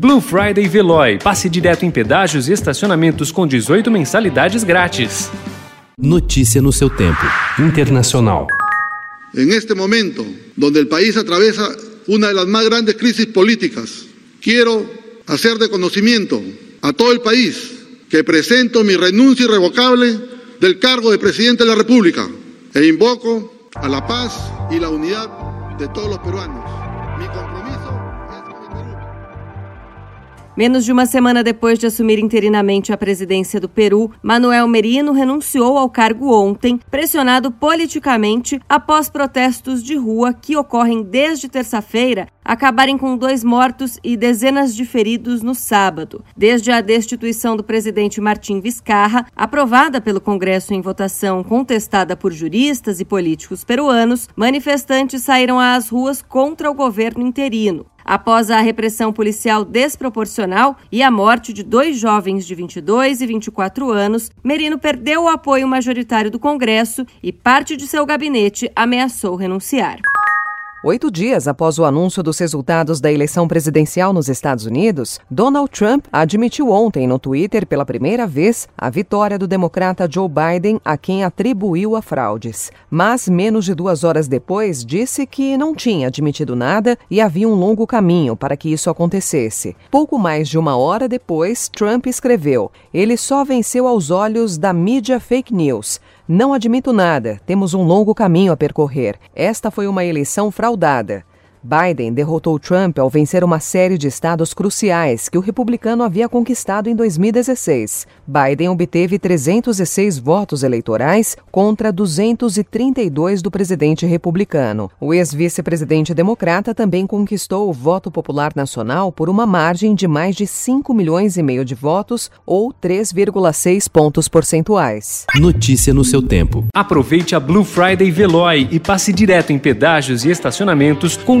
Blue Friday Veloy. Passe direto em pedágios e estacionamentos com 18 mensalidades grátis. Notícia no seu tempo. Internacional. En este momento, donde el país atraviesa una de las más grandes crisis políticas, quiero hacer de conocimiento a todo el país que presento mi renuncia irrevocable del cargo de presidente de la República e invoco a la paz y la unidad de todos los peruanos. Mi compromiso Menos de uma semana depois de assumir interinamente a presidência do Peru, Manuel Merino renunciou ao cargo ontem, pressionado politicamente após protestos de rua que ocorrem desde terça-feira acabarem com dois mortos e dezenas de feridos no sábado. Desde a destituição do presidente Martim Vizcarra, aprovada pelo Congresso em votação contestada por juristas e políticos peruanos, manifestantes saíram às ruas contra o governo interino. Após a repressão policial desproporcional e a morte de dois jovens de 22 e 24 anos, Merino perdeu o apoio majoritário do Congresso e parte de seu gabinete ameaçou renunciar. Oito dias após o anúncio dos resultados da eleição presidencial nos Estados Unidos, Donald Trump admitiu ontem no Twitter pela primeira vez a vitória do democrata Joe Biden, a quem atribuiu a fraudes. Mas, menos de duas horas depois, disse que não tinha admitido nada e havia um longo caminho para que isso acontecesse. Pouco mais de uma hora depois, Trump escreveu: ele só venceu aos olhos da mídia fake news. Não admito nada, temos um longo caminho a percorrer. Esta foi uma eleição fraudada. Biden derrotou Trump ao vencer uma série de estados cruciais que o republicano havia conquistado em 2016. Biden obteve 306 votos eleitorais contra 232 do presidente republicano. O ex-vice-presidente democrata também conquistou o voto popular nacional por uma margem de mais de 5 milhões e meio de votos, ou 3,6 pontos percentuais. Notícia no seu tempo. Aproveite a Blue Friday Veloy e passe direto em pedágios e estacionamentos com